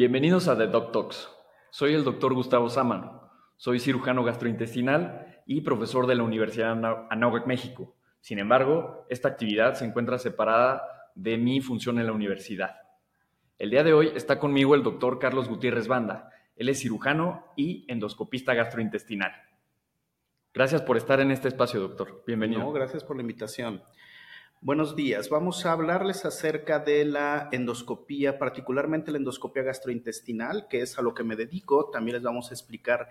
Bienvenidos a The Doc Talks. Soy el doctor Gustavo Sámano. Soy cirujano gastrointestinal y profesor de la Universidad Anáhuac, México. Sin embargo, esta actividad se encuentra separada de mi función en la universidad. El día de hoy está conmigo el doctor Carlos Gutiérrez Banda. Él es cirujano y endoscopista gastrointestinal. Gracias por estar en este espacio, doctor. Bienvenido. Gracias por la invitación. Buenos días. Vamos a hablarles acerca de la endoscopía, particularmente la endoscopía gastrointestinal, que es a lo que me dedico. También les vamos a explicar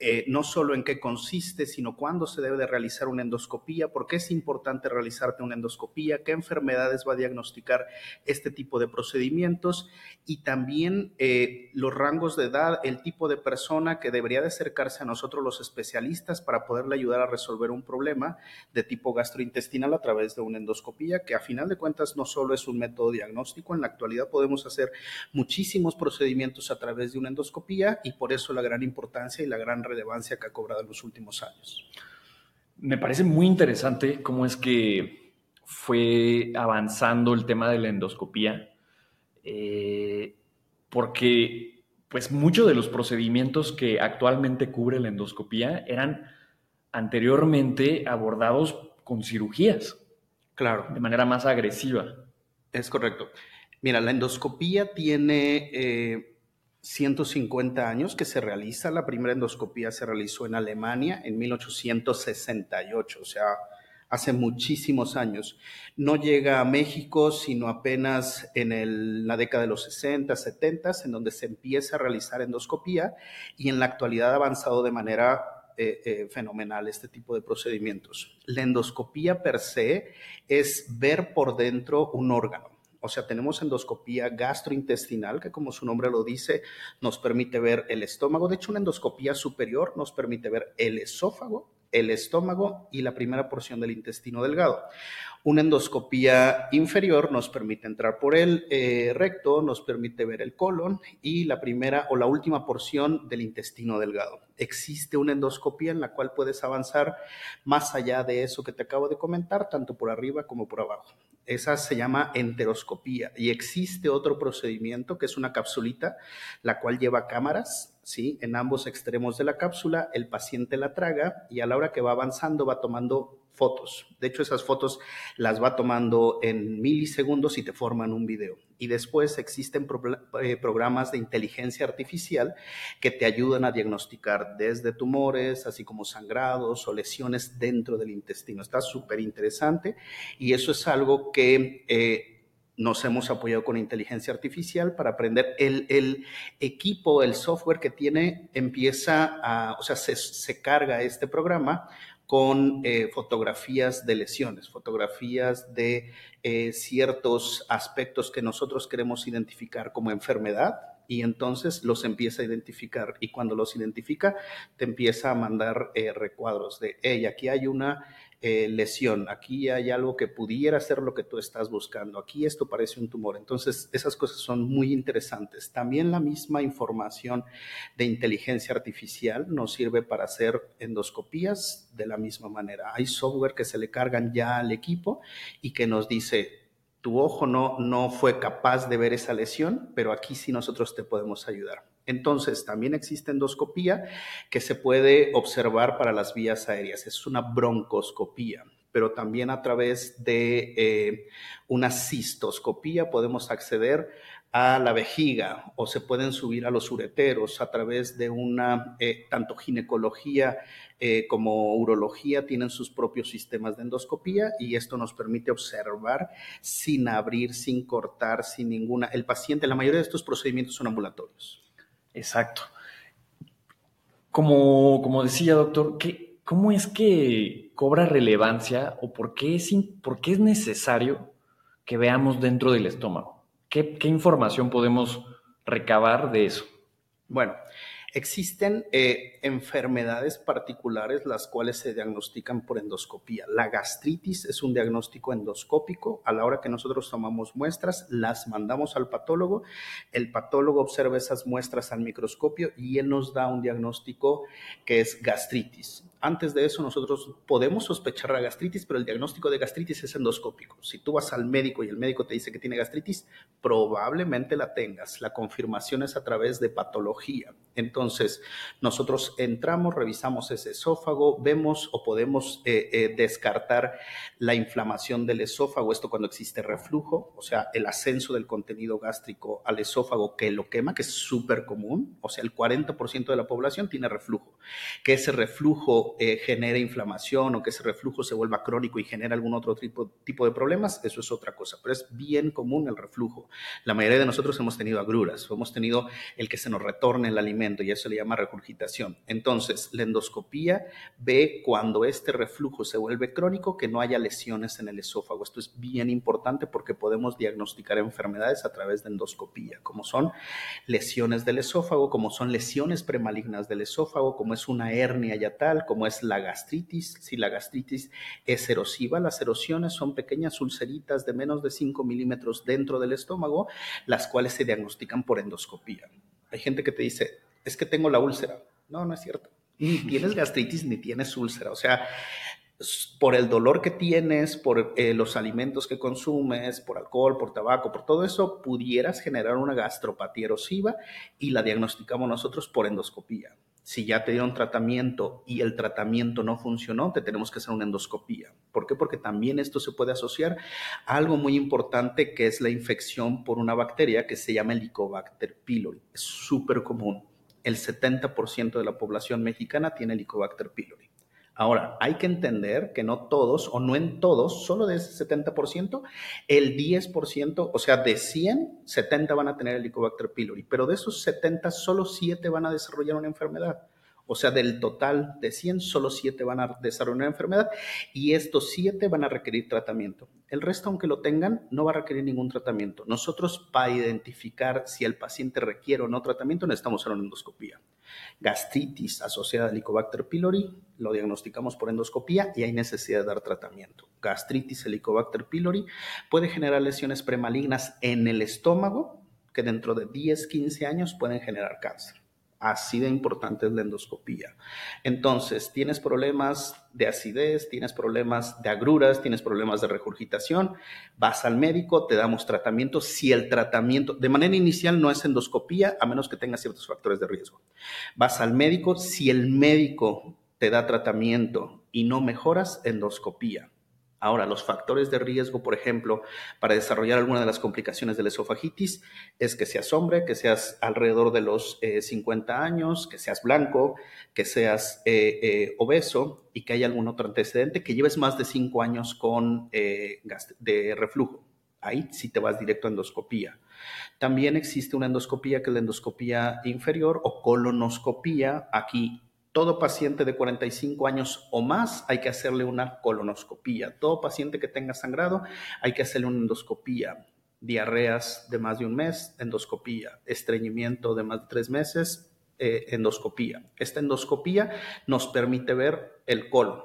eh, no solo en qué consiste, sino cuándo se debe de realizar una endoscopía, por qué es importante realizarte una endoscopía, qué enfermedades va a diagnosticar este tipo de procedimientos y también eh, los rangos de edad, el tipo de persona que debería de acercarse a nosotros los especialistas para poderle ayudar a resolver un problema de tipo gastrointestinal a través de una endoscopía que a final de cuentas no solo es un método diagnóstico, en la actualidad podemos hacer muchísimos procedimientos a través de una endoscopía y por eso la gran importancia y la gran relevancia que ha cobrado en los últimos años. Me parece muy interesante cómo es que fue avanzando el tema de la endoscopía, eh, porque pues muchos de los procedimientos que actualmente cubre la endoscopía eran anteriormente abordados con cirugías. Claro. De manera más agresiva. Es correcto. Mira, la endoscopía tiene 150 eh, años que se realiza. La primera endoscopía se realizó en Alemania en 1868, o sea, hace muchísimos años. No llega a México sino apenas en la década de los 60, 70, en donde se empieza a realizar endoscopía y en la actualidad ha avanzado de manera eh, eh, fenomenal este tipo de procedimientos. La endoscopía per se es ver por dentro un órgano. O sea, tenemos endoscopía gastrointestinal, que como su nombre lo dice, nos permite ver el estómago. De hecho, una endoscopía superior nos permite ver el esófago, el estómago y la primera porción del intestino delgado. Una endoscopía inferior nos permite entrar por el eh, recto, nos permite ver el colon y la primera o la última porción del intestino delgado. Existe una endoscopía en la cual puedes avanzar más allá de eso que te acabo de comentar, tanto por arriba como por abajo. Esa se llama enteroscopía y existe otro procedimiento que es una capsulita, la cual lleva cámaras ¿sí? En ambos extremos de la cápsula, el paciente la traga y a la hora que va avanzando va tomando De hecho, esas fotos las va tomando en milisegundos y te forman un video. Y después existen eh, programas de inteligencia artificial que te ayudan a diagnosticar desde tumores, así como sangrados o lesiones dentro del intestino. Está súper interesante y eso es algo que... Eh, nos hemos apoyado con inteligencia artificial para aprender. El, equipo, el software que tiene, empieza a, o sea, se, carga este programa con eh, fotografías de lesiones, fotografías de eh, ciertos aspectos que nosotros queremos identificar como enfermedad y entonces los empieza a identificar y cuando los identifica te empieza a mandar eh, recuadros de, hey, aquí hay una eh, lesión, aquí hay algo que pudiera ser lo que tú estás buscando, aquí esto parece un tumor. Entonces, esas cosas son muy interesantes. También la misma información de inteligencia artificial nos sirve para hacer endoscopías de la misma manera. Hay software que se le cargan ya al equipo y que nos dice, tu ojo no, no fue capaz de ver esa lesión, pero aquí sí nosotros te podemos ayudar. Entonces, también existe endoscopía que se puede observar para las vías aéreas. Es una broncoscopía, pero también a través de eh, una cistoscopía podemos acceder a la vejiga o se pueden subir a los ureteros a través de una, eh, tanto ginecología eh, como urología tienen sus propios sistemas de endoscopía y esto nos permite observar sin abrir, sin cortar, sin ninguna. El paciente, la mayoría de estos procedimientos son ambulatorios. Exacto. Como, como decía, doctor, ¿qué, ¿cómo es que cobra relevancia o por qué, es, por qué es necesario que veamos dentro del estómago? ¿Qué, ¿Qué, información podemos recabar de eso? Bueno, Existen eh, enfermedades particulares las cuales se diagnostican por endoscopía. La gastritis es un diagnóstico endoscópico. A la hora que nosotros tomamos muestras, las mandamos al patólogo. El patólogo observa esas muestras al microscopio y él nos da un diagnóstico que es gastritis. Antes de eso, nosotros podemos sospechar la gastritis, pero el diagnóstico de gastritis es endoscópico. Si tú vas al médico y el médico te dice que tiene gastritis, probablemente la tengas. La confirmación es a través de patología. Entonces, nosotros entramos, revisamos ese esófago, vemos o podemos eh, eh, descartar la inflamación del esófago, esto cuando existe reflujo, o sea, el ascenso del contenido gástrico al esófago que lo quema, que es súper común, o sea, el 40% de la población tiene reflujo. Que ese reflujo eh, genere inflamación o que ese reflujo se vuelva crónico y genere algún otro tipo, tipo de problemas, eso es otra cosa, pero es bien común el reflujo. La mayoría de nosotros hemos tenido agruras, hemos tenido el que se nos retorne el alimento y eso le llama regurgitación. Entonces, la endoscopía ve cuando este reflujo se vuelve crónico que no haya lesiones en el esófago. Esto es bien importante porque podemos diagnosticar enfermedades a través de endoscopía, como son lesiones del esófago, como son lesiones premalignas del esófago, como es una hernia yatal, como es la gastritis. Si la gastritis es erosiva, las erosiones son pequeñas ulceritas de menos de 5 milímetros dentro del estómago, las cuales se diagnostican por endoscopía. Hay gente que te dice, es que tengo la úlcera. No, no es cierto. Ni tienes gastritis ni tienes úlcera. O sea, por el dolor que tienes, por eh, los alimentos que consumes, por alcohol, por tabaco, por todo eso, pudieras generar una gastropatía erosiva y la diagnosticamos nosotros por endoscopía. Si ya te dieron tratamiento y el tratamiento no funcionó, te tenemos que hacer una endoscopía. ¿Por qué? Porque también esto se puede asociar a algo muy importante que es la infección por una bacteria que se llama Helicobacter pylori. Es súper común. El 70% de la población mexicana tiene Helicobacter pylori. Ahora, hay que entender que no todos, o no en todos, solo de ese 70%, el 10%, o sea, de 100, 70 van a tener Helicobacter pylori, pero de esos 70, solo 7 van a desarrollar una enfermedad. O sea, del total de 100, solo 7 van a desarrollar una enfermedad y estos 7 van a requerir tratamiento. El resto, aunque lo tengan, no va a requerir ningún tratamiento. Nosotros, para identificar si el paciente requiere o no tratamiento, necesitamos hacer una endoscopía. Gastritis asociada a Helicobacter pylori, lo diagnosticamos por endoscopía y hay necesidad de dar tratamiento. Gastritis Helicobacter pylori puede generar lesiones premalignas en el estómago que dentro de 10, 15 años pueden generar cáncer. Así de importante es la endoscopía. Entonces, tienes problemas de acidez, tienes problemas de agruras, tienes problemas de regurgitación, vas al médico, te damos tratamiento. Si el tratamiento, de manera inicial no es endoscopía, a menos que tengas ciertos factores de riesgo. Vas al médico, si el médico te da tratamiento y no mejoras, endoscopía. Ahora, los factores de riesgo, por ejemplo, para desarrollar alguna de las complicaciones de la esofagitis es que seas hombre, que seas alrededor de los 50 eh, años, que seas blanco, que seas eh, eh, obeso y que haya algún otro antecedente, que lleves más de 5 años con de reflujo. Ahí sí te vas directo a endoscopía. También existe una endoscopía que es la endoscopía inferior o colonoscopía. Aquí todo paciente de 45 años o más hay que hacerle una colonoscopía. Todo paciente que tenga sangrado hay que hacerle una endoscopía. Diarreas de más de un mes, endoscopía. Estreñimiento de más de tres meses, eh, endoscopía. Esta endoscopía nos permite ver el colon.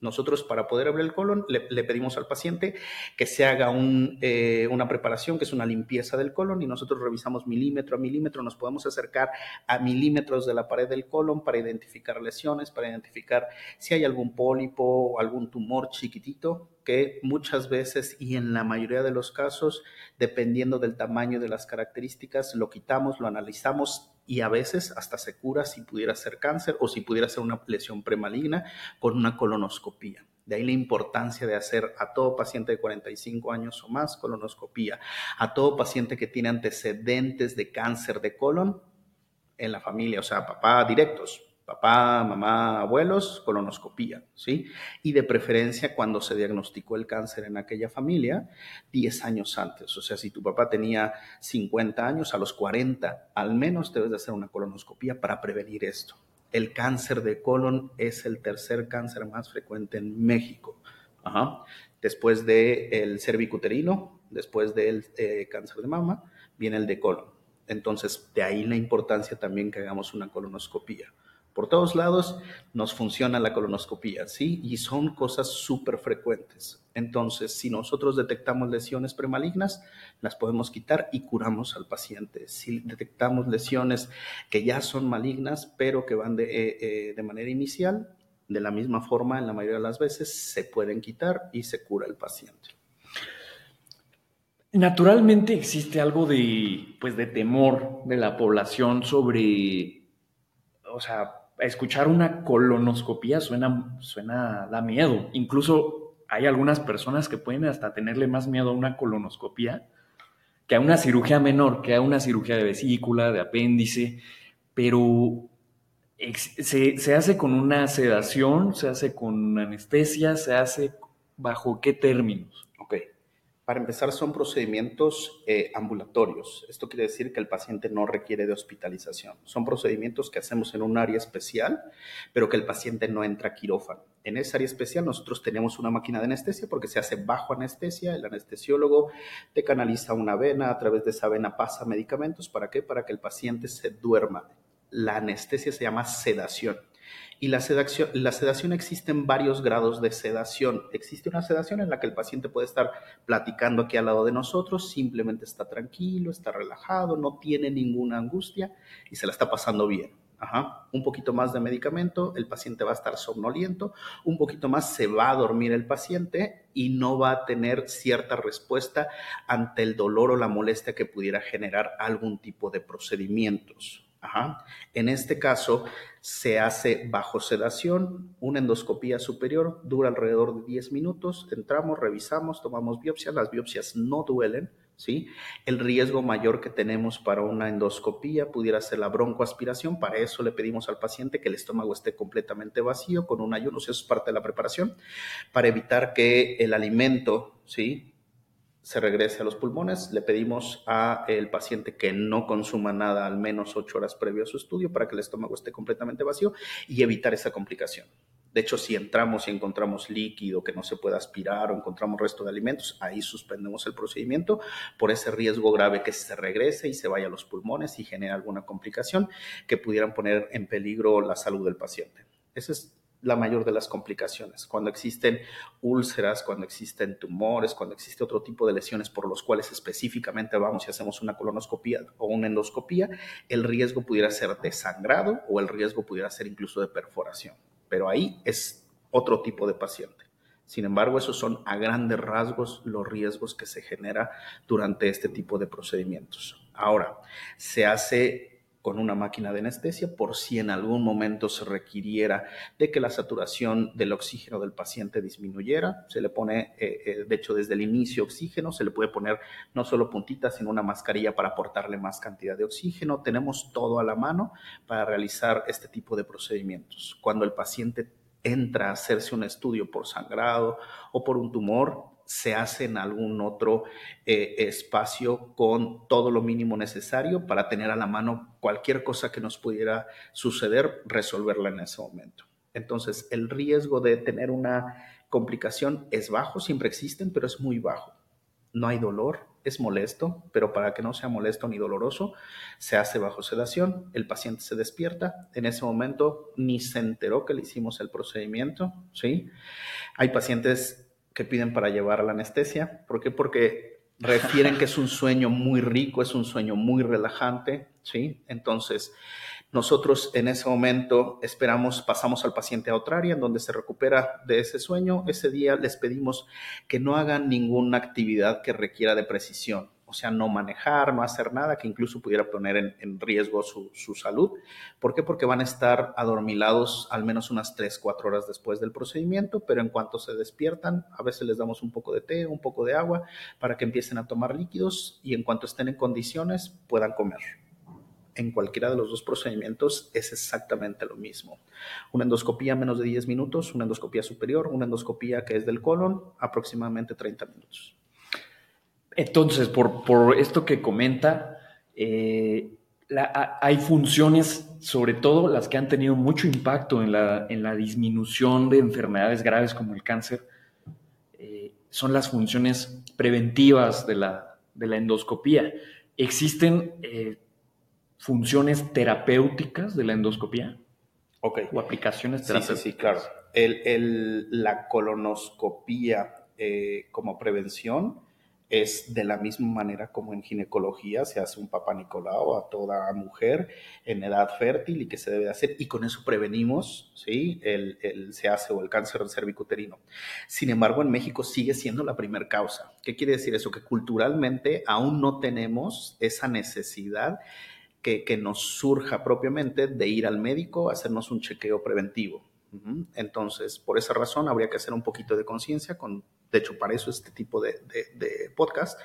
Nosotros para poder abrir el colon le, pedimos al paciente que se haga eh, una preparación que es una limpieza del colon y nosotros revisamos milímetro a milímetro, nos podemos acercar a milímetros de la pared del colon para identificar lesiones, para identificar si hay algún pólipo o algún tumor chiquitito que muchas veces y en la mayoría de los casos, dependiendo del tamaño de las características, lo quitamos, lo analizamos y a veces hasta se cura si pudiera ser cáncer o si pudiera ser una lesión premaligna con una De ahí la importancia de hacer a todo paciente de 45 años o más colonoscopía, a todo paciente que tiene antecedentes de cáncer de colon en la familia, o sea, papá directos, papá, mamá, abuelos, colonoscopía, ¿sí? Y de preferencia cuando se diagnosticó el cáncer en aquella familia, 10 años antes. O sea, si tu papá tenía 50 años, a los 40 al menos debes de hacer una colonoscopía para prevenir esto. El cáncer de colon es el tercer cáncer más frecuente en México. Después del cervicuterino, después del eh, cáncer de mama, viene el de colon. Entonces, de ahí la importancia también que hagamos una colonoscopía. Por todos lados nos funciona la colonoscopía, ¿sí? Y son cosas súper frecuentes. Entonces, si nosotros detectamos lesiones premalignas, las podemos quitar y curamos al paciente. Si detectamos lesiones que ya son malignas, pero que van de, eh, eh, de manera inicial, De la misma forma, en la mayoría de las veces se pueden quitar y se cura el paciente. Naturalmente existe algo de, pues, de temor de la población sobre, o sea, escuchar una colonoscopía suena, suena, da miedo. Incluso hay algunas personas que pueden hasta tenerle más miedo a una colonoscopía que a una cirugía menor, que a una cirugía de vesícula, de apéndice, pero se, se hace con una sedación, se hace con anestesia, se hace bajo qué términos. Para empezar, son procedimientos eh, ambulatorios. Esto quiere decir que el paciente no requiere de hospitalización. Son procedimientos que hacemos en un área especial, pero que el paciente no entra quirófano. En esa área especial nosotros tenemos una máquina de anestesia porque se hace bajo anestesia. El anestesiólogo te canaliza una vena, a través de esa vena pasa medicamentos. ¿Para qué? Para que el paciente se duerma. La anestesia se llama sedación. Y la sedación, la sedación existe en varios grados de sedación. Existe una sedación en la que el paciente puede estar platicando aquí al lado de nosotros, simplemente está tranquilo, está relajado, no tiene ninguna angustia y se la está pasando bien. Ajá. Un poquito más de medicamento, el paciente va a estar somnoliento, un poquito más se va a dormir el paciente y no va a tener cierta respuesta ante el dolor o la molestia que pudiera generar algún tipo de procedimientos. Ajá. En este caso, se hace bajo sedación, una endoscopía superior, dura alrededor de 10 minutos, entramos, revisamos, tomamos biopsias, las biopsias no duelen, ¿sí? El riesgo mayor que tenemos para una endoscopía pudiera ser la broncoaspiración, para eso le pedimos al paciente que el estómago esté completamente vacío con un ayuno, eso es parte de la preparación, para evitar que el alimento, ¿sí? Se regrese a los pulmones. Le pedimos al paciente que no consuma nada al menos ocho horas previo a su estudio para que el estómago esté completamente vacío y evitar esa complicación. De hecho, si entramos y encontramos líquido que no se pueda aspirar o encontramos resto de alimentos, ahí suspendemos el procedimiento por ese riesgo grave que se regrese y se vaya a los pulmones y genere alguna complicación que pudieran poner en peligro la salud del paciente. Ese es la mayor de las complicaciones. Cuando existen úlceras, cuando existen tumores, cuando existe otro tipo de lesiones por los cuales específicamente vamos y hacemos una colonoscopía o una endoscopía, el riesgo pudiera ser de sangrado o el riesgo pudiera ser incluso de perforación. Pero ahí es otro tipo de paciente. Sin embargo, esos son a grandes rasgos los riesgos que se genera durante este tipo de procedimientos. Ahora, se hace con una máquina de anestesia por si en algún momento se requiriera de que la saturación del oxígeno del paciente disminuyera. Se le pone, eh, eh, de hecho, desde el inicio oxígeno, se le puede poner no solo puntitas, sino una mascarilla para aportarle más cantidad de oxígeno. Tenemos todo a la mano para realizar este tipo de procedimientos. Cuando el paciente entra a hacerse un estudio por sangrado o por un tumor, se hace en algún otro eh, espacio con todo lo mínimo necesario para tener a la mano cualquier cosa que nos pudiera suceder, resolverla en ese momento. Entonces, el riesgo de tener una complicación es bajo, siempre existen, pero es muy bajo. No hay dolor, es molesto, pero para que no sea molesto ni doloroso, se hace bajo sedación, el paciente se despierta, en ese momento ni se enteró que le hicimos el procedimiento, ¿sí? Hay pacientes que piden para llevar a la anestesia. ¿Por qué? Porque refieren que es un sueño muy rico, es un sueño muy relajante, ¿sí? Entonces, nosotros en ese momento esperamos, pasamos al paciente a otra área en donde se recupera de ese sueño. Ese día les pedimos que no hagan ninguna actividad que requiera de precisión o sea, no manejar, no hacer nada que incluso pudiera poner en, riesgo su, salud. ¿Por qué? Porque van a estar adormilados al menos unas 3, 4 horas después del procedimiento, pero en cuanto se despiertan, a veces les damos un poco de té, un poco de agua para que empiecen a tomar líquidos y en cuanto estén en condiciones puedan comer. En cualquiera de los dos procedimientos es exactamente lo mismo. Una endoscopía menos de 10 minutos, una endoscopía superior, una endoscopía que es del colon, aproximadamente 30 minutos. Entonces, por, esto que comenta, eh, hay funciones, sobre todo las que han tenido mucho impacto en la, disminución de enfermedades graves como el cáncer, eh, son las funciones preventivas de la, endoscopía. ¿Existen eh, funciones terapéuticas de la endoscopía? Ok. ¿O aplicaciones terapéuticas? Sí, sí, claro. la colonoscopía como prevención es de la misma manera como en ginecología se hace un papá Nicolau a toda mujer en edad fértil y que se debe hacer, y con eso prevenimos ¿sí? el, el hace o el cáncer cervicuterino. Sin embargo, en México sigue siendo la primera causa. ¿Qué quiere decir eso? Que culturalmente aún no tenemos esa necesidad que, que nos surja propiamente de ir al médico a hacernos un chequeo preventivo. Entonces, por esa razón, habría que hacer un poquito de conciencia con de hecho, para eso este tipo de, podcast,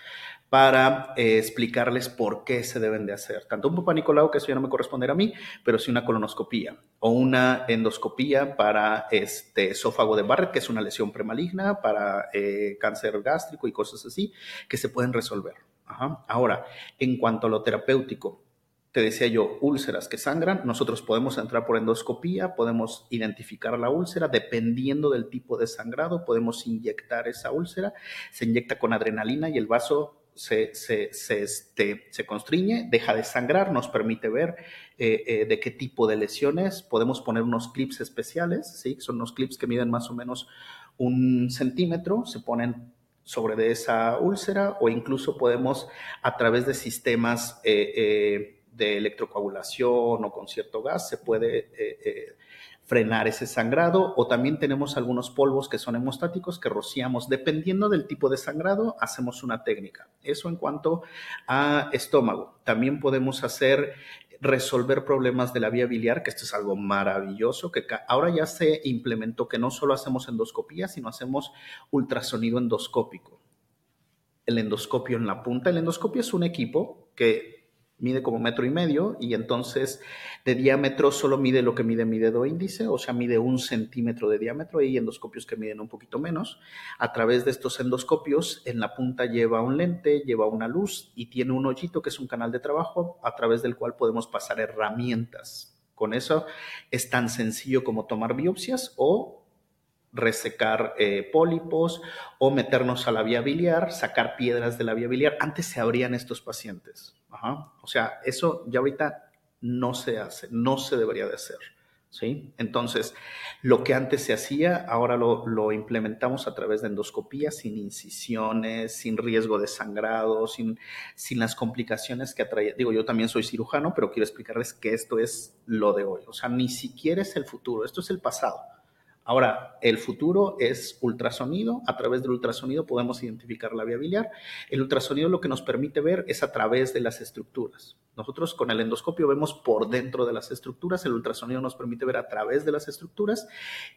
para eh, explicarles por qué se deben de hacer. Tanto un papá Nicolau, que eso ya no me corresponde a mí, pero sí una colonoscopía o una endoscopía para este esófago de Barrett, que es una lesión premaligna, para eh, cáncer gástrico y cosas así, que se pueden resolver. Ahora, en cuanto a lo terapéutico, te decía yo, úlceras que sangran, nosotros podemos entrar por endoscopía, podemos identificar la úlcera, dependiendo del tipo de sangrado, podemos inyectar esa úlcera, se inyecta con adrenalina y el vaso se, se, este, se constriñe, deja de sangrar, nos permite ver eh, eh, de qué tipo de lesiones, podemos poner unos clips especiales, ¿sí? son unos clips que miden más o menos un centímetro, se ponen sobre de esa úlcera o incluso podemos a través de sistemas eh, de electrocoagulación o con cierto gas se puede eh, eh, frenar ese sangrado o también tenemos algunos polvos que son hemostáticos que rociamos. Dependiendo del tipo de sangrado, hacemos una técnica. Eso en cuanto a estómago. También podemos hacer resolver problemas de la vía biliar, que esto es algo maravilloso, que ahora ya se implementó que no solo hacemos endoscopía, sino hacemos ultrasonido endoscópico. El endoscopio en la punta. El endoscopio es un equipo que mide como metro y medio y entonces de diámetro solo mide lo que mide mi dedo índice, o sea, mide un centímetro de diámetro. Hay endoscopios que miden un poquito menos. A través de estos endoscopios, en la punta lleva un lente, lleva una luz y tiene un hoyito que es un canal de trabajo a través del cual podemos pasar herramientas. Con eso es tan sencillo como tomar biopsias o resecar eh, pólipos o meternos a la vía biliar, sacar piedras de la vía biliar. Antes se abrían estos pacientes. O sea, eso ya ahorita no se hace, no se debería de hacer. ¿sí? Entonces, lo que antes se hacía, ahora lo, implementamos a través de endoscopía, sin incisiones, sin riesgo de sangrado, sin, sin las complicaciones que atrae. Digo, yo también soy cirujano, pero quiero explicarles que esto es lo de hoy. O sea, ni siquiera es el futuro, esto es el pasado. Ahora, el futuro es ultrasonido. A través del ultrasonido podemos identificar la vía biliar. El ultrasonido lo que nos permite ver es a través de las estructuras. Nosotros con el endoscopio vemos por dentro de las estructuras. El ultrasonido nos permite ver a través de las estructuras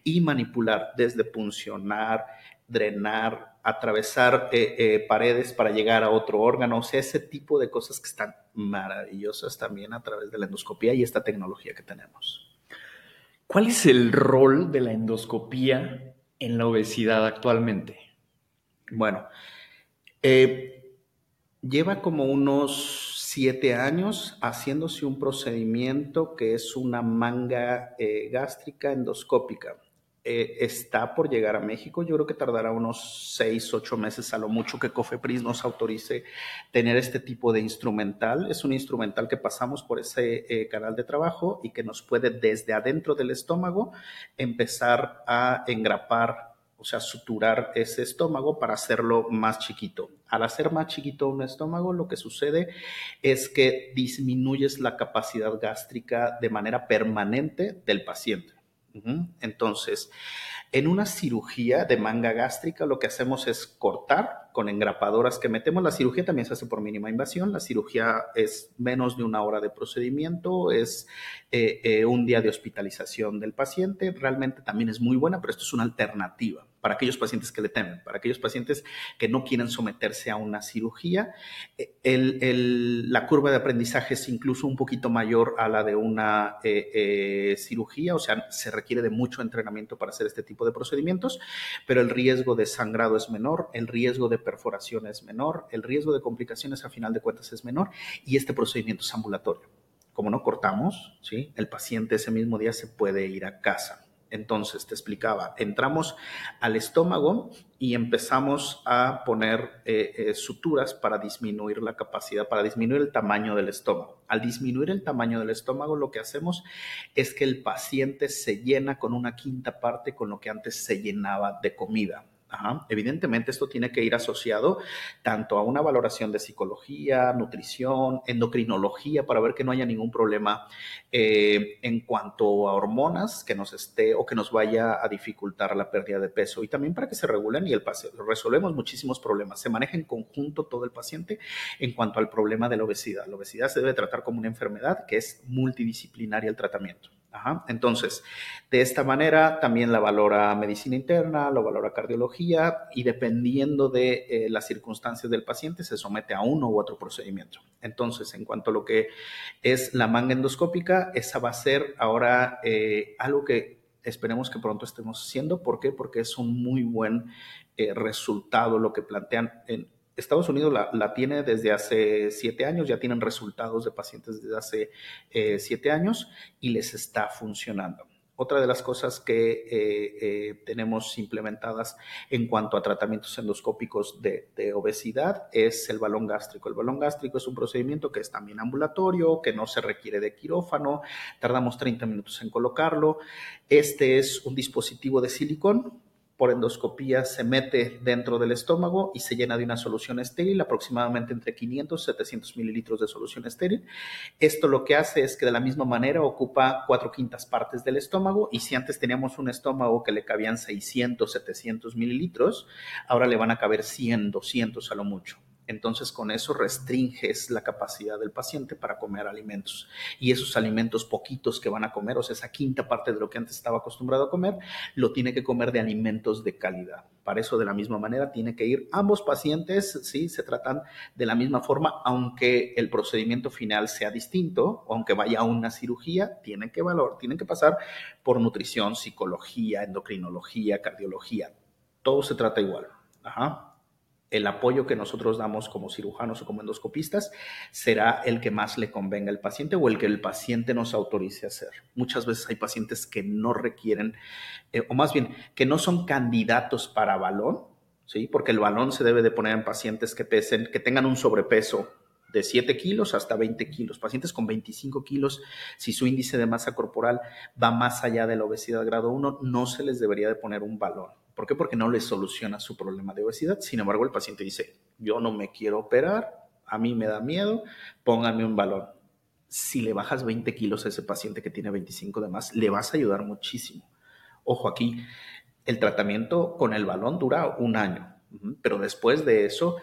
y manipular desde puncionar, drenar, atravesar eh, eh, paredes para llegar a otro órgano. O sea, ese tipo de cosas que están maravillosas también a través de la endoscopía y esta tecnología que tenemos. ¿Cuál es el rol de la endoscopía en la obesidad actualmente? Bueno, eh, lleva como unos siete años haciéndose un procedimiento que es una manga eh, gástrica endoscópica. Eh, está por llegar a México. Yo creo que tardará unos seis, ocho meses a lo mucho que Cofepris nos autorice tener este tipo de instrumental. Es un instrumental que pasamos por ese eh, canal de trabajo y que nos puede desde adentro del estómago empezar a engrapar, o sea, suturar ese estómago para hacerlo más chiquito. Al hacer más chiquito un estómago, lo que sucede es que disminuyes la capacidad gástrica de manera permanente del paciente. Entonces, en una cirugía de manga gástrica lo que hacemos es cortar con engrapadoras que metemos. La cirugía también se hace por mínima invasión. La cirugía es menos de una hora de procedimiento, es eh, eh, un día de hospitalización del paciente. Realmente también es muy buena, pero esto es una alternativa para aquellos pacientes que le temen, para aquellos pacientes que no quieren someterse a una cirugía. la curva de aprendizaje es incluso un poquito mayor a la de una eh, cirugía, o sea, se requiere de mucho entrenamiento para hacer este tipo de procedimientos, pero el riesgo de sangrado es menor, el riesgo de perforación es menor, el riesgo de complicaciones a final de cuentas es menor y este procedimiento es ambulatorio. Como no cortamos, ¿sí? el paciente ese mismo día se puede ir a casa. Entonces, te explicaba, entramos al estómago y empezamos a poner eh, eh, suturas para disminuir la capacidad, para disminuir el tamaño del estómago. Al disminuir el tamaño del estómago, lo que hacemos es que el paciente se llena con una quinta parte con lo que antes se llenaba de comida. Evidentemente esto tiene que ir asociado tanto a una valoración de psicología, nutrición, endocrinología, para ver que no haya ningún problema eh, en cuanto a hormonas que nos esté o que nos vaya a dificultar la pérdida de peso y también para que se regulen y el resolvemos muchísimos problemas. Se maneja en conjunto todo el paciente en cuanto al problema de la obesidad. La obesidad se debe tratar como una enfermedad que es multidisciplinaria el tratamiento. Entonces, de esta manera también la valora medicina interna, lo valora cardiología y dependiendo de eh, las circunstancias del paciente se somete a uno u otro procedimiento. Entonces, en cuanto a lo que es la manga endoscópica, esa va a ser ahora eh, algo que esperemos que pronto estemos haciendo. ¿Por qué? Porque es un muy buen eh, resultado lo que plantean en, Estados Unidos la, tiene desde hace siete años, ya tienen resultados de pacientes desde hace eh, siete años y les está funcionando. Otra de las cosas que eh, eh, tenemos implementadas en cuanto a tratamientos endoscópicos de, de, obesidad es el balón gástrico. El balón gástrico es un procedimiento que es también ambulatorio, que no se requiere de quirófano, tardamos 30 minutos en colocarlo. Este es un dispositivo de silicón por endoscopía se mete dentro del estómago y se llena de una solución estéril, aproximadamente entre 500 y 700 mililitros de solución estéril. Esto lo que hace es que de la misma manera ocupa cuatro quintas partes del estómago y si antes teníamos un estómago que le cabían 600, 700 mililitros, ahora le van a caber 100, 200 a lo mucho. Entonces con eso restringes la capacidad del paciente para comer alimentos. Y esos alimentos poquitos que van a comer, o sea, esa quinta parte de lo que antes estaba acostumbrado a comer, lo tiene que comer de alimentos de calidad. Para eso de la misma manera tiene que ir ambos pacientes, sí, se tratan de la misma forma, aunque el procedimiento final sea distinto, aunque vaya a una cirugía, tienen que valor, tienen que pasar por nutrición, psicología, endocrinología, cardiología. Todo se trata igual. Ajá el apoyo que nosotros damos como cirujanos o como endoscopistas será el que más le convenga al paciente o el que el paciente nos autorice a hacer. Muchas veces hay pacientes que no requieren, eh, o más bien, que no son candidatos para balón, ¿sí? Porque el balón se debe de poner en pacientes que pesen, que tengan un sobrepeso de 7 kilos hasta 20 kilos. Pacientes con 25 kilos, si su índice de masa corporal va más allá de la obesidad grado 1, no se les debería de poner un balón. ¿Por qué? Porque no les soluciona su problema de obesidad. Sin embargo, el paciente dice, yo no me quiero operar, a mí me da miedo, pónganme un balón. Si le bajas 20 kilos a ese paciente que tiene 25 de más, le vas a ayudar muchísimo. Ojo aquí, el tratamiento con el balón dura un año, pero después de eso,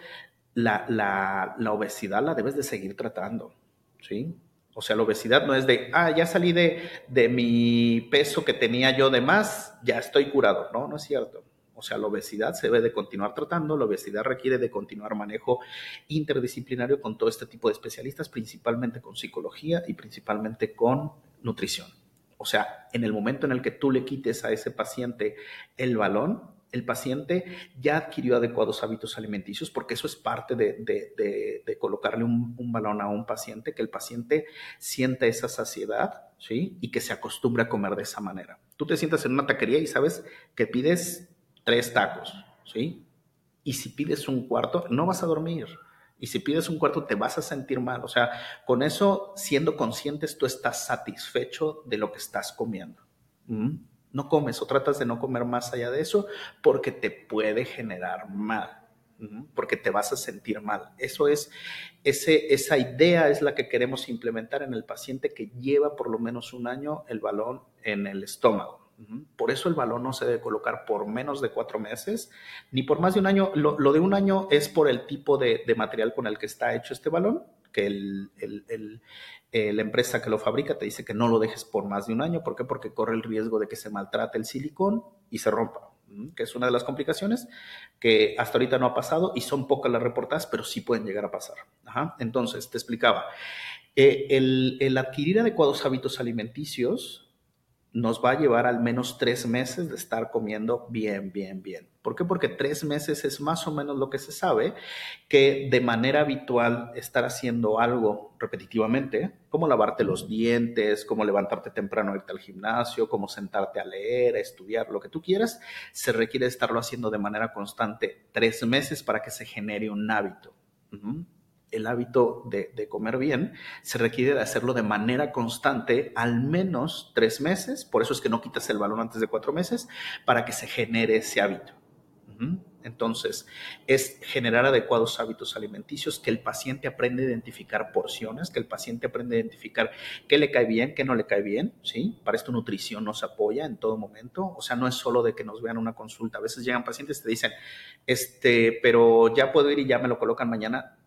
la, la obesidad la debes de seguir tratando, ¿sí? O sea, la obesidad no es de, ah, ya salí de, de mi peso que tenía yo de más, ya estoy curado. No, no es cierto. O sea, la obesidad se debe de continuar tratando, la obesidad requiere de continuar manejo interdisciplinario con todo este tipo de especialistas, principalmente con psicología y principalmente con nutrición. O sea, en el momento en el que tú le quites a ese paciente el balón, el paciente ya adquirió adecuados hábitos alimenticios, porque eso es parte de, colocarle un, balón a un paciente, que el paciente sienta esa saciedad, ¿sí? Y que se acostumbre a comer de esa manera. Tú te sientas en una taquería y sabes que pides tres tacos, ¿sí? Y si pides un cuarto, no vas a dormir. Y si pides un cuarto, te vas a sentir mal. O sea, con eso, siendo conscientes, tú estás satisfecho de lo que estás comiendo. ¿Mm? No comes o tratas de no comer más allá de eso porque te puede generar mal, porque te vas a sentir mal. Eso es, esa idea es la que queremos implementar en el paciente que lleva por lo menos un año el balón en el estómago. Por eso el balón no se debe colocar por menos de cuatro meses, ni por más de un año. Lo, de un año es por el tipo de, material con el que está hecho este balón, que el, eh, la empresa que lo fabrica te dice que no lo dejes por más de un año. ¿Por qué? Porque corre el riesgo de que se maltrate el silicón y se rompa, que es una de las complicaciones que hasta ahorita no ha pasado y son pocas las reportadas, pero sí pueden llegar a pasar. Entonces, te explicaba, eh, el adquirir adecuados hábitos alimenticios nos va a llevar al menos tres meses de estar comiendo bien, bien, bien. ¿Por qué? Porque tres meses es más o menos lo que se sabe que de manera habitual estar haciendo algo repetitivamente, como lavarte los dientes, como levantarte temprano, irte al gimnasio, como sentarte a leer, a estudiar, lo que tú quieras, se requiere estarlo haciendo de manera constante tres meses para que se genere un hábito el hábito de, comer bien, se requiere de hacerlo de manera constante, al menos tres meses, por eso es que no quitas el balón antes de cuatro meses, para que se genere ese hábito. Entonces, es generar adecuados hábitos alimenticios, que el paciente aprenda a identificar porciones, que el paciente aprenda a identificar qué le cae bien, qué no le cae bien, ¿sí? Para esto nutrición nos apoya en todo momento, o sea, no es solo de que nos vean una consulta, a veces llegan pacientes y te dicen, este, pero ya puedo ir y ya me lo colocan mañana,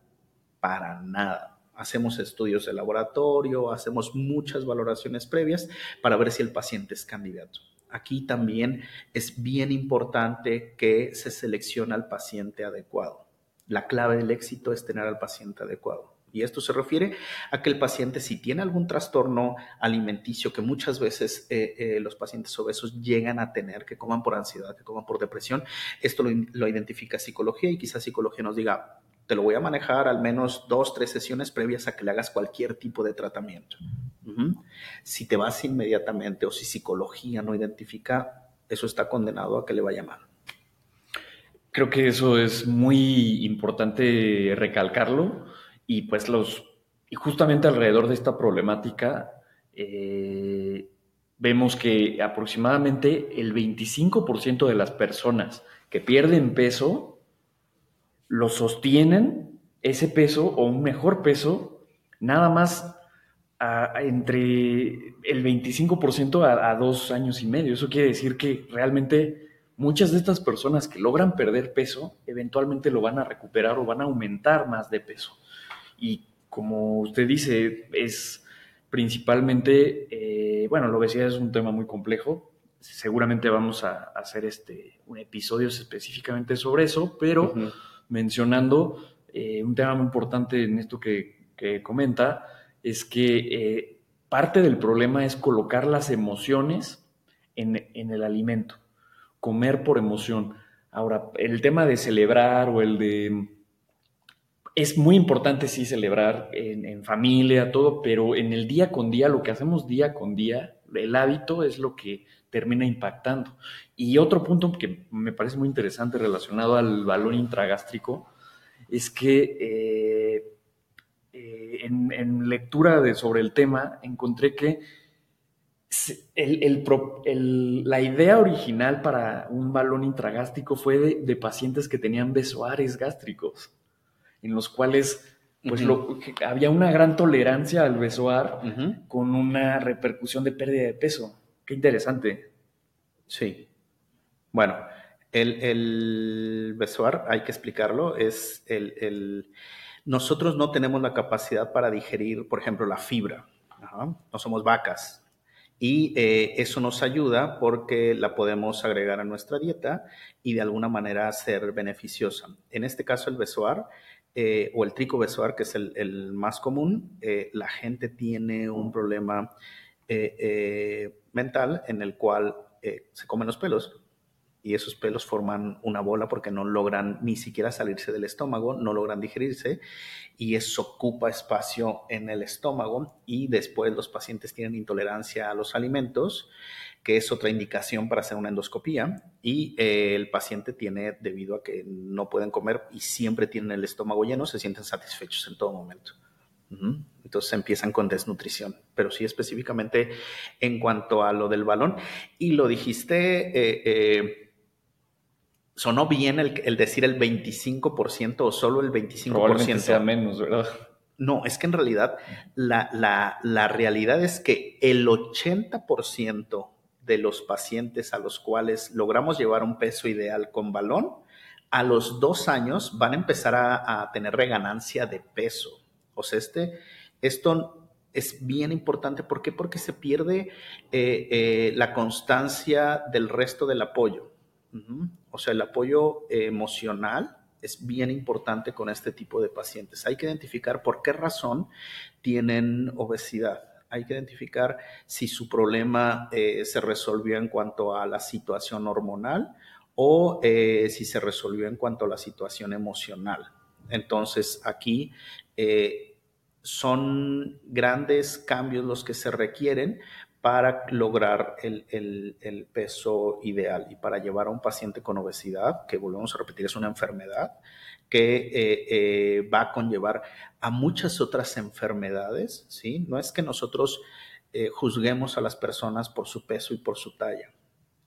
para nada. Hacemos estudios de laboratorio, hacemos muchas valoraciones previas para ver si el paciente es candidato aquí también es bien importante que se seleccione al paciente adecuado. La clave del éxito es tener al paciente adecuado. Y esto se refiere a que el paciente, si tiene algún trastorno alimenticio que muchas veces eh, eh, los pacientes obesos llegan a tener, que coman por ansiedad, que coman por depresión, esto lo, lo identifica psicología y quizás psicología nos diga, te lo voy a manejar al menos dos, tres sesiones previas a que le hagas cualquier tipo de tratamiento. Si te vas inmediatamente o si psicología no identifica, eso está condenado a que le vaya mal. Creo que eso es muy importante recalcarlo y pues los y justamente alrededor de esta problemática eh, vemos que aproximadamente el 25% de las personas que pierden peso lo sostienen ese peso o un mejor peso nada más entre el 25% a, a, dos años y medio. Eso quiere decir que realmente muchas de estas personas que logran perder peso, eventualmente lo van a recuperar o van a aumentar más de peso. Y como usted dice, es principalmente, eh, bueno, la obesidad es un tema muy complejo. Seguramente vamos a hacer este, un episodio específicamente sobre eso, pero mencionando eh, un tema muy importante en esto que, que comenta, es que eh, parte del problema es colocar las emociones en, el alimento, comer por emoción. Ahora, el tema de celebrar o el de... Es muy importante, sí, celebrar en, en, familia, todo, pero en el día con día, lo que hacemos día con día, el hábito es lo que termina impactando. Y otro punto que me parece muy interesante relacionado al valor intragástrico es que eh, eh, en, lectura de, sobre el tema, encontré que la idea original para un balón intragástrico fue de, pacientes que tenían besoares gástricos, en los cuales pues había una gran tolerancia al besoar con una repercusión de pérdida de peso. Qué interesante. Sí. Bueno, el, el besoar, hay que explicarlo, es el nosotros no tenemos la capacidad para digerir, por ejemplo, la fibra. No somos vacas. Y eh, eso nos ayuda porque la podemos agregar a nuestra dieta y de alguna manera ser beneficiosa. En este caso, el besoar eh, o el trico besoar, que es el, más común, eh, la gente tiene un problema mental en el cual se comen los pelos. Y esos pelos forman una bola porque no logran ni siquiera salirse del estómago, no logran digerirse. Y eso ocupa espacio en el estómago. Y después los pacientes tienen intolerancia a los alimentos, que es otra indicación para hacer una endoscopía y eh, el paciente tiene, debido a que no pueden comer y siempre tienen el estómago lleno, se sienten satisfechos en todo momento. Entonces empiezan con desnutrición, pero sí específicamente en cuanto a lo del balón. Y lo dijiste, eh, eh, sonó bien el, decir el 25% o solo el 25%. Probablemente sea menos, ¿verdad? No, es que en realidad la, la realidad es que el 80% de los pacientes a los cuales logramos llevar un peso ideal con balón, a los dos años van a empezar a, tener reganancia de peso. O sea, este, esto es bien importante. ¿Por qué? Porque se pierde eh, eh, la constancia del resto del apoyo. O sea, el apoyo emocional es bien importante con este tipo de pacientes. Hay que identificar por qué razón tienen obesidad. Hay que identificar si su problema eh, se resolvió en cuanto a la situación hormonal o eh, si se resolvió en cuanto a la situación emocional. Entonces, aquí eh, son grandes cambios los que se requieren para lograr el, peso ideal y para llevar a un paciente con obesidad, que volvemos a repetir, es una enfermedad que eh, eh, va a conllevar a muchas otras enfermedades, ¿sí? No es que nosotros eh, juzguemos a las personas por su peso y por su talla.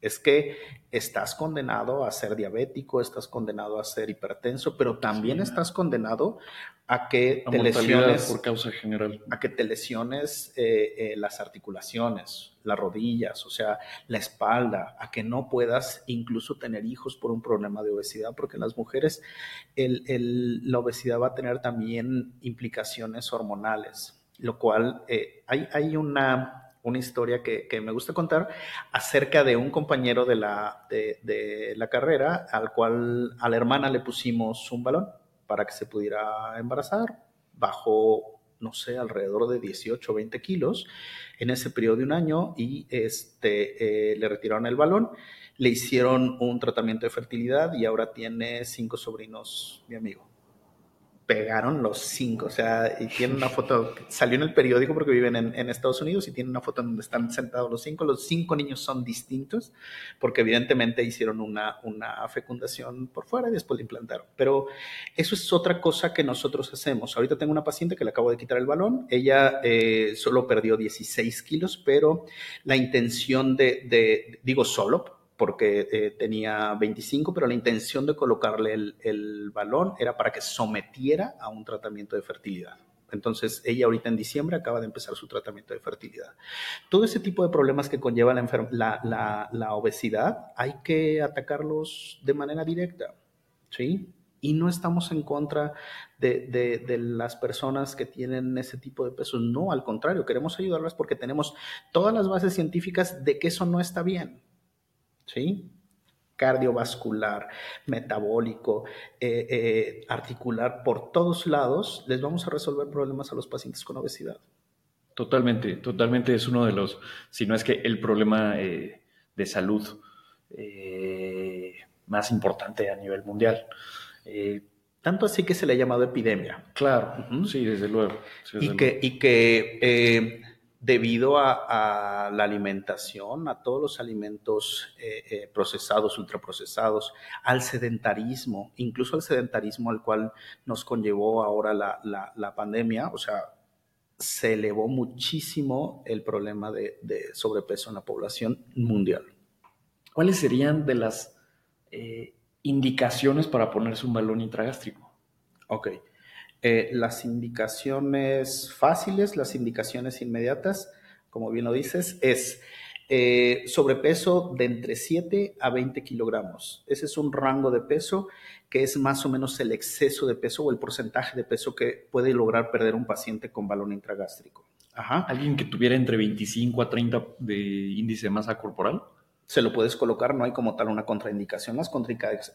Es que estás condenado a ser diabético, estás condenado a ser hipertenso, pero también estás condenado a que te lesiones por causa general, a que te lesiones eh, eh, las articulaciones, las rodillas, o sea, la espalda, a que no puedas incluso tener hijos por un problema de obesidad, porque en las mujeres la obesidad va a tener también implicaciones hormonales, lo cual eh, hay, hay una una historia que, me gusta contar acerca de un compañero de la, de, la carrera al cual a la hermana le pusimos un balón para que se pudiera embarazar. Bajó, no sé, alrededor de 18 o 20 kilos en ese periodo de un año y este, eh, le retiraron el balón, le hicieron un tratamiento de fertilidad y ahora tiene cinco sobrinos, mi amigo pegaron los cinco. O sea, y tiene una foto, salió en el periódico porque viven en, Estados Unidos y tiene una foto donde están sentados los cinco. Los cinco niños son distintos porque evidentemente hicieron una, una fecundación por fuera y después le implantaron. Pero eso es otra cosa que nosotros hacemos. Ahorita tengo una paciente que le acabo de quitar el balón. Ella eh, solo perdió 16 kilos, pero la intención de, de digo solo, porque eh, tenía 25, pero la intención de colocarle el, balón era para que sometiera a un tratamiento de fertilidad. Entonces, ella ahorita en diciembre acaba de empezar su tratamiento de fertilidad. Todo ese tipo de problemas que conlleva la, obesidad hay que atacarlos de manera directa, ¿sí? Y no estamos en contra de, de, las personas que tienen ese tipo de pesos. No, al contrario, queremos ayudarlas porque tenemos todas las bases científicas de que eso no está bien. ¿Sí? cardiovascular, metabólico, eh, eh, articular, por todos lados, les vamos a resolver problemas a los pacientes con obesidad. Totalmente, totalmente es uno de los, si no es que el problema eh, de salud más importante a nivel mundial. Tanto así que se le ha llamado epidemia. Claro, sí, desde luego. y, Que, y que debido a, la alimentación, a todos los alimentos eh, eh, procesados, ultraprocesados, al sedentarismo, incluso al sedentarismo al cual nos conllevó ahora la, pandemia, o sea, se elevó muchísimo el problema de, sobrepeso en la población mundial. ¿Cuáles serían de las eh, indicaciones para ponerse un balón intragástrico? Ok. Eh, las indicaciones fáciles, las indicaciones inmediatas, como bien lo dices, es eh, sobrepeso de entre 7 a 20 kilogramos. Ese es un rango de peso que es más o menos el exceso de peso o el porcentaje de peso que puede lograr perder un paciente con balón intragástrico. Ajá. Alguien que tuviera entre 25 a 30 de índice de masa corporal se lo puedes colocar, no hay como tal una contraindicación. Las,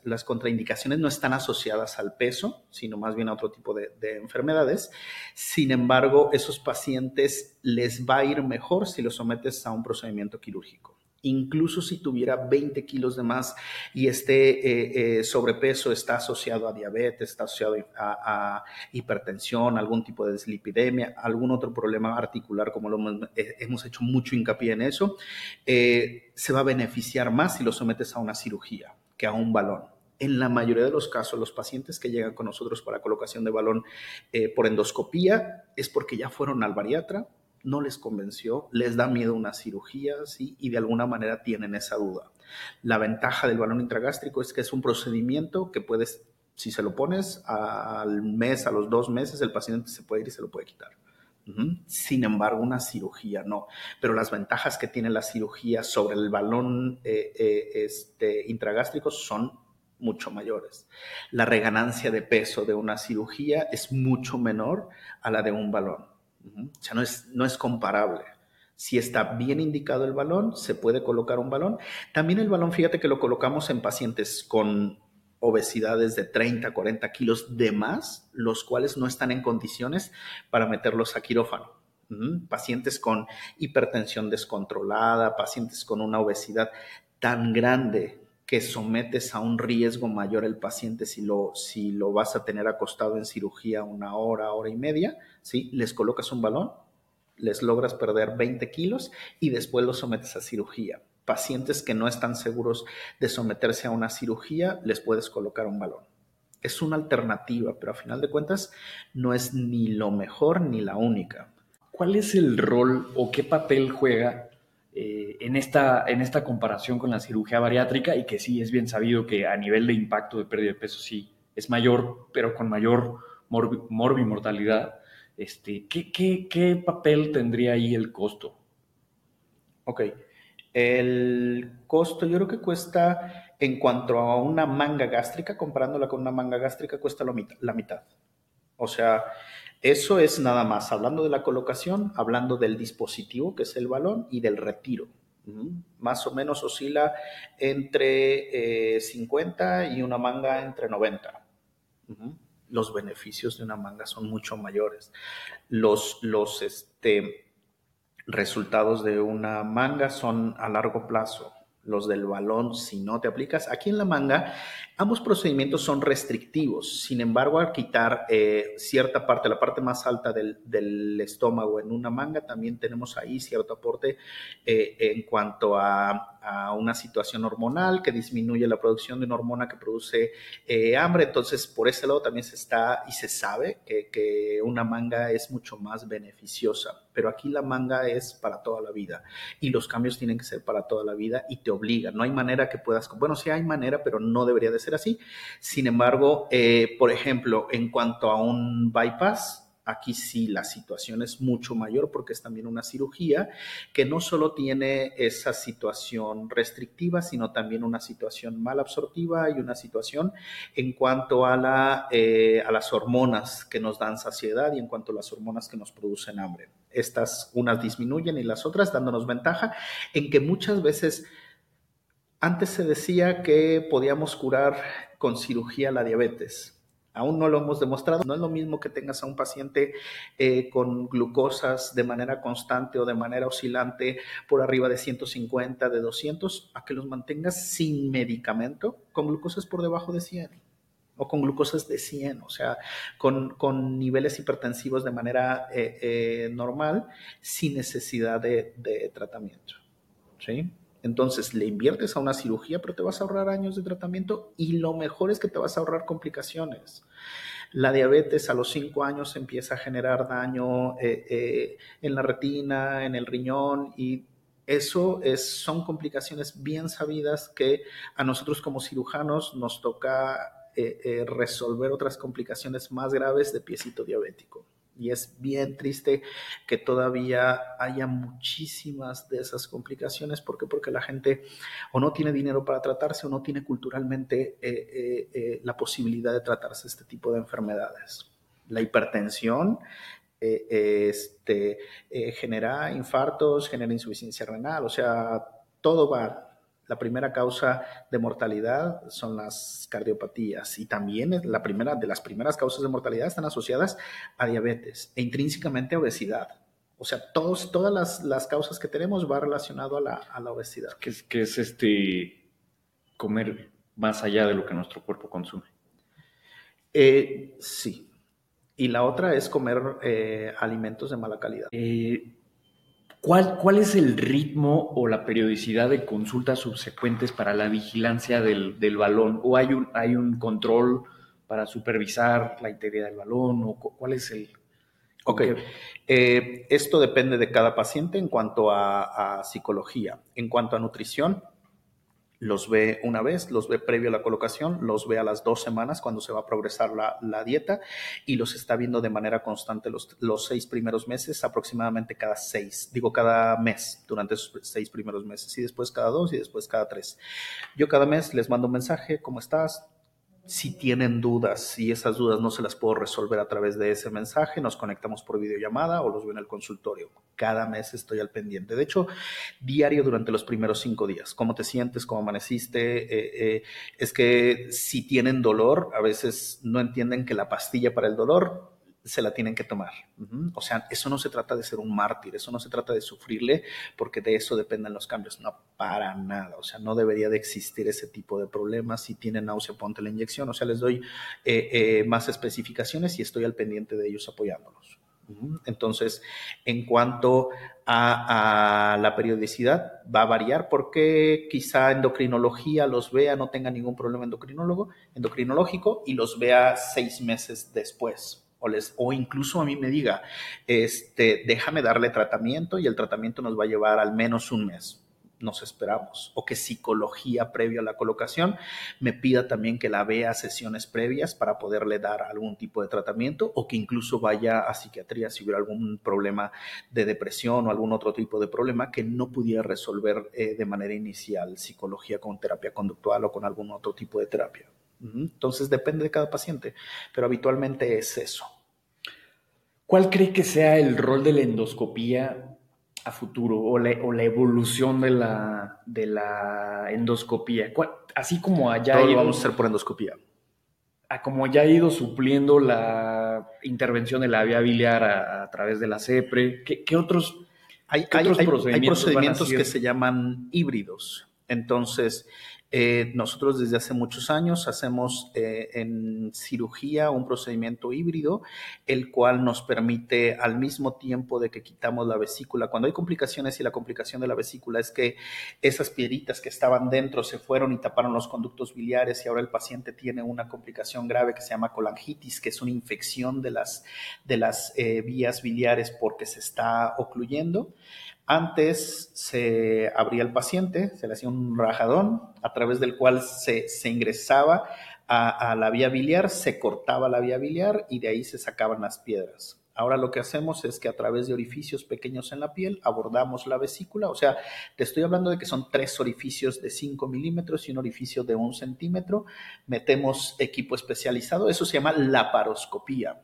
las contraindicaciones no están asociadas al peso, sino más bien a otro tipo de, de, enfermedades. Sin embargo, esos pacientes les va a ir mejor si los sometes a un procedimiento quirúrgico incluso si tuviera 20 kilos de más y este eh, eh, sobrepeso está asociado a diabetes, está asociado a, hipertensión, algún tipo de dislipidemia, algún otro problema articular, como lo hemos, eh, hecho mucho hincapié en eso, se va a beneficiar más si lo sometes a una cirugía que a un balón. En la mayoría de los casos, los pacientes que llegan con nosotros para colocación de balón por endoscopía es porque ya fueron al bariatra, no les convenció, les da miedo una cirugía, ¿sí? Y de alguna manera tienen esa duda. La ventaja del balón intragástrico es que es un procedimiento que puedes, si se lo pones al mes, a los dos meses, el paciente se puede ir y se lo puede quitar. Sin embargo, una cirugía no. Pero las ventajas que tiene la cirugía sobre el balón eh, eh, este, intragástrico son mucho mayores. La reganancia de peso de una cirugía es mucho menor a la de un balón. O sea, no es, no es comparable. Si está bien indicado el balón, se puede colocar un balón. También el balón, fíjate que lo colocamos en pacientes con obesidades de 30, 40 kilos de más, los cuales no están en condiciones para meterlos a quirófano. Pacientes con hipertensión descontrolada, pacientes con una obesidad tan grande que sometes a un riesgo mayor el paciente si lo, si lo vas a tener acostado en cirugía una hora, hora y media, ¿sí? Les colocas un balón, les logras perder 20 kilos y después los sometes a cirugía. Pacientes que no están seguros de someterse a una cirugía, les puedes colocar un balón. Es una alternativa, pero a final de cuentas no es ni lo mejor ni la única. ¿Cuál es el rol o qué papel juega eh, en, esta, en esta comparación con la cirugía bariátrica y que sí es bien sabido que a nivel de impacto de pérdida de peso sí es mayor, pero con mayor morbimortalidad. Este, ¿qué, qué, qué papel tendría ahí el costo? Ok. El costo yo creo que cuesta, en cuanto a una manga gástrica, comparándola con una manga gástrica, cuesta la mitad. O sea, eso es nada más, hablando de la colocación, hablando del dispositivo, que es el balón, y del retiro. Más o menos oscila entre 50 eh, y una manga entre 90. Los beneficios de una manga son mucho mayores. Los, los este, resultados de una manga son a largo plazo los del balón si no te aplicas. Aquí en la manga, ambos procedimientos son restrictivos. Sin embargo, al quitar eh, cierta parte, la parte más alta del, estómago en una manga, también tenemos ahí cierto aporte eh, en cuanto a, una situación hormonal que disminuye la producción de una hormona que produce eh, hambre. Entonces, por ese lado también se está y se sabe que, que una manga es mucho más beneficiosa. Pero aquí la manga es para toda la vida y los cambios tienen que ser para toda la vida y te obliga. No hay manera que puedas, bueno, sí hay manera, pero no debería de ser así. Sin embargo, eh, por ejemplo, en cuanto a un bypass, Aquí sí la situación es mucho mayor porque es también una cirugía que no solo tiene esa situación restrictiva, sino también una situación mal absortiva y una situación en cuanto a, la, eh, a las hormonas que nos dan saciedad y en cuanto a las hormonas que nos producen hambre. Estas unas disminuyen y las otras dándonos ventaja en que muchas veces antes se decía que podíamos curar con cirugía la diabetes. Aún no lo hemos demostrado. No es lo mismo que tengas a un paciente eh, con glucosas de manera constante o de manera oscilante por arriba de 150, de 200, a que los mantengas sin medicamento con glucosas por debajo de 100 o con glucosas de 100, o sea, con, niveles hipertensivos de manera eh, eh, normal, sin necesidad de, de tratamiento. ¿sí? Entonces le inviertes a una cirugía, pero te vas a ahorrar años de tratamiento y lo mejor es que te vas a ahorrar complicaciones. La diabetes a los 5 años empieza a generar daño eh, eh, en la retina, en el riñón y eso es, son complicaciones bien sabidas que a nosotros como cirujanos nos toca eh, resolver otras complicaciones más graves de piecito diabético. Y es bien triste que todavía haya muchísimas de esas complicaciones. ¿Por qué? Porque la gente o no tiene dinero para tratarse o no tiene culturalmente eh, eh, eh, la posibilidad de tratarse este tipo de enfermedades. La hipertensión este, genera infartos, genera insuficiencia renal, o sea, todo va la primera causa de mortalidad son las cardiopatías y también la primera de las primeras causas de mortalidad están asociadas a diabetes e intrínsecamente a obesidad. O sea, todos, todas las, causas que tenemos va relacionado a la, obesidad. Que es, que es este comer más allá de lo que nuestro cuerpo consume. Eh, sí. Y la otra es comer eh, alimentos de mala calidad. Eh, ¿Cuál, es el ritmo o la periodicidad de consultas subsecuentes para la vigilancia del, balón? ¿O hay un, hay un control para supervisar la integridad del balón? ¿O cuál es el...? Ok, eh, esto depende de cada paciente en cuanto a psicología. En cuanto a nutrición, los ve una vez, los ve previo a la colocación, los ve a las dos semanas cuando se va a progresar la, dieta y los está viendo de manera constante los, los, seis primeros meses, aproximadamente cada seis, digo cada mes durante esos seis primeros meses y después cada dos y después cada tres. Yo cada mes les mando un mensaje, ¿cómo estás? Si tienen dudas y esas dudas no se las puedo resolver a través de ese mensaje, nos conectamos por videollamada o los veo en el consultorio. Cada mes estoy al pendiente. De hecho, diario durante los primeros cinco días. ¿Cómo te sientes? ¿Cómo amaneciste? Eh, eh, es que si tienen dolor, a veces no entienden que la pastilla para el dolor se la tienen que tomar. O sea, eso no se trata de ser un mártir, eso no se trata de sufrirle porque de eso dependen los cambios. No, para nada. O sea, no debería de existir ese tipo de problemas. Si tienen náusea, ponte la inyección. O sea, les doy eh, eh, más especificaciones y estoy al pendiente de ellos apoyándolos. Entonces, en cuanto a, la periodicidad, va a variar porque quizá endocrinología los vea, no tenga ningún problema endocrinólogo, endocrinológico y los vea seis meses después o, incluso a mí me diga, este, déjame darle tratamiento y el tratamiento nos va a llevar al menos un mes nos esperamos. O que psicología previa a la colocación me pida también que la vea sesiones previas para poderle dar algún tipo de tratamiento o que incluso vaya a psiquiatría si hubiera algún problema de depresión o algún otro tipo de problema que no pudiera resolver eh, de manera inicial psicología con terapia conductual o con algún otro tipo de terapia. Entonces depende de cada paciente, pero habitualmente es eso. ¿Cuál cree que sea el rol de la endoscopía a futuro o la, evolución de la, de la endoscopía? Así como allá... Todo vamos a hacer por endoscopía. A como ya ha ido supliendo la intervención de la vía biliar a, través de la CEPRE, ¿qué, otros, hay, procedimientos, hay procedimientos que se llaman híbridos. Entonces, eh, nosotros desde hace muchos años hacemos eh, en cirugía un procedimiento híbrido, el cual nos permite al mismo tiempo de que quitamos la vesícula, cuando hay complicaciones y la complicación de la vesícula es que esas piedritas que estaban dentro se fueron y taparon los conductos biliares y ahora el paciente tiene una complicación grave que se llama colangitis, que es una infección de las, de las eh, vías biliares porque se está ocluyendo. Antes se abría el paciente, se le hacía un rajadón a través del cual se, ingresaba a, a, la vía biliar, se cortaba la vía biliar y de ahí se sacaban las piedras. Ahora lo que hacemos es que a través de orificios pequeños en la piel abordamos la vesícula, o sea, te estoy hablando de que son tres orificios de 5 milímetros y un orificio de un centímetro, metemos equipo especializado, eso se llama laparoscopía.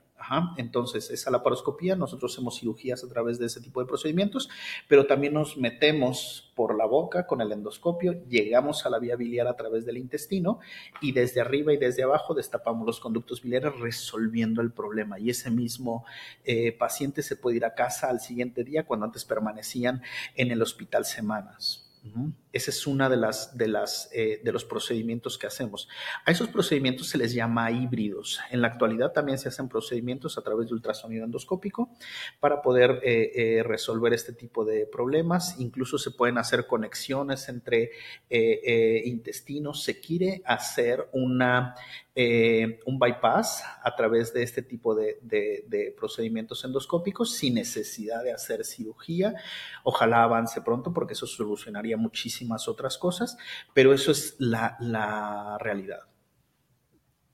Entonces, esa laparoscopía, nosotros hacemos cirugías a través de ese tipo de procedimientos, pero también nos metemos por la boca con el endoscopio, llegamos a la vía biliar a través del intestino y desde arriba y desde abajo destapamos los conductos biliares resolviendo el problema. Y ese mismo eh, paciente se puede ir a casa al siguiente día cuando antes permanecían en el hospital semanas. Ese es una de las, de las eh, de los procedimientos que hacemos. A esos procedimientos se les llama híbridos. En la actualidad también se hacen procedimientos a través de ultrasonido endoscópico para poder eh, eh, resolver este tipo de problemas. Incluso se pueden hacer conexiones entre intestinos. Se quiere hacer una un bypass a través de este tipo de, de, procedimientos endoscópicos sin necesidad de hacer cirugía. Ojalá avance pronto porque eso solucionaría muchísimas otras cosas, pero eso es la, la realidad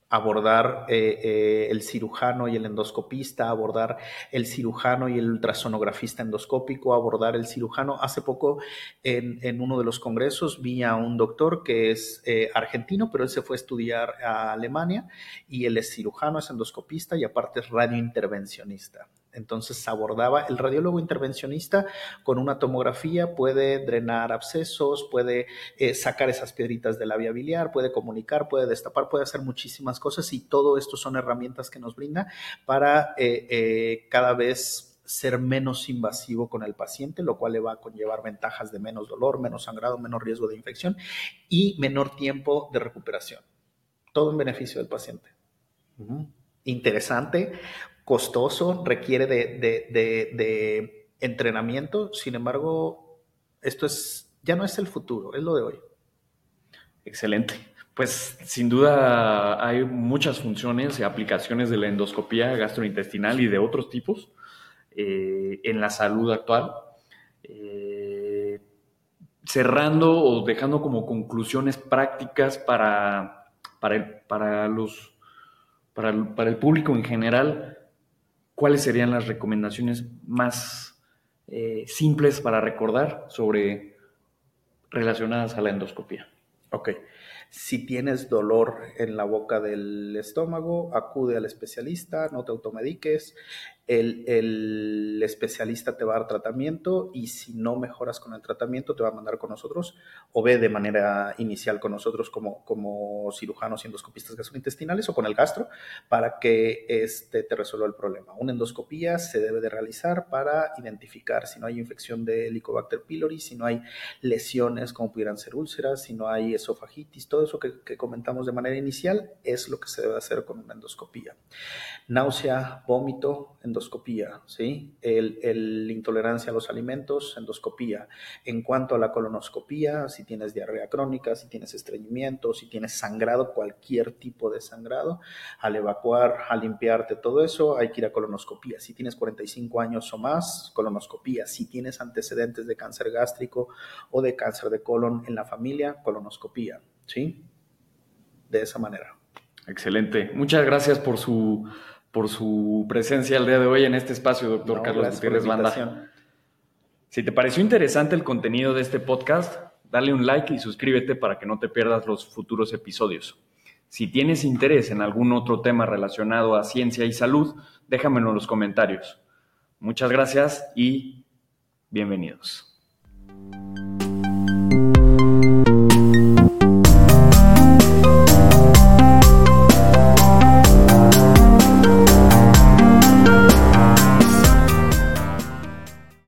abordar eh, eh, el cirujano y el endoscopista, abordar el cirujano y el ultrasonografista endoscópico, abordar el cirujano. Hace poco en, uno de los congresos vi a un doctor que es eh, argentino, pero él se fue a estudiar a Alemania y él es cirujano, es endoscopista y aparte es radiointervencionista. Entonces abordaba el radiólogo intervencionista con una tomografía, puede drenar abscesos, puede sacar esas piedritas de la vía biliar, puede comunicar, puede destapar, puede hacer muchísimas cosas y todo esto son herramientas que nos brinda para eh, eh, cada vez ser menos invasivo con el paciente, lo cual le va a conllevar ventajas de menos dolor, menos sangrado, menos riesgo de infección y menor tiempo de recuperación. Todo en beneficio del paciente. Interesante, costoso, requiere de entrenamiento, sin embargo, esto es, ya no es el futuro, es lo de hoy. Excelente. Pues sin duda hay muchas funciones y aplicaciones de la endoscopía gastrointestinal y de otros tipos eh, en la salud actual. Eh, cerrando o dejando como conclusiones prácticas para, para, los, para, el público en general, ¿cuáles serían las recomendaciones más eh, simples para recordar sobre relacionadas a la endoscopía? Ok. Si tienes dolor en la boca del estómago, acude al especialista, no te automediques el, especialista te va a dar tratamiento y si no mejoras con el tratamiento te va a mandar con nosotros o ve de manera inicial con nosotros como, como cirujanos y endoscopistas gastrointestinales o con el gastro para que este, te resuelva el problema. Una endoscopía se debe de realizar para identificar si no hay infección de Helicobacter pylori, si no hay lesiones como pudieran ser úlceras, si no hay esofagitis, todo eso que, que comentamos de manera inicial es lo que se debe hacer con una endoscopía. Náusea, vómito, endoscopía endoscopía, ¿sí? El, intolerancia a los alimentos, endoscopía. En cuanto a la colonoscopía, si tienes diarrea crónica, si tienes estreñimiento, si tienes sangrado, cualquier tipo de sangrado, al evacuar, al limpiarte todo eso, hay que ir a colonoscopía. Si tienes 45 años o más, colonoscopía. Si tienes antecedentes de cáncer gástrico o de cáncer de colon en la familia, colonoscopía, ¿sí? De esa manera. Excelente. Muchas gracias por su por su presencia el día de hoy en este espacio, doctor Carlos Gutiérrez Banda. Si te pareció interesante el contenido de este podcast, dale un like y suscríbete para que no te pierdas los futuros episodios. Si tienes interés en algún otro tema relacionado a ciencia y salud, déjamelo en los comentarios. Muchas gracias y bienvenidos.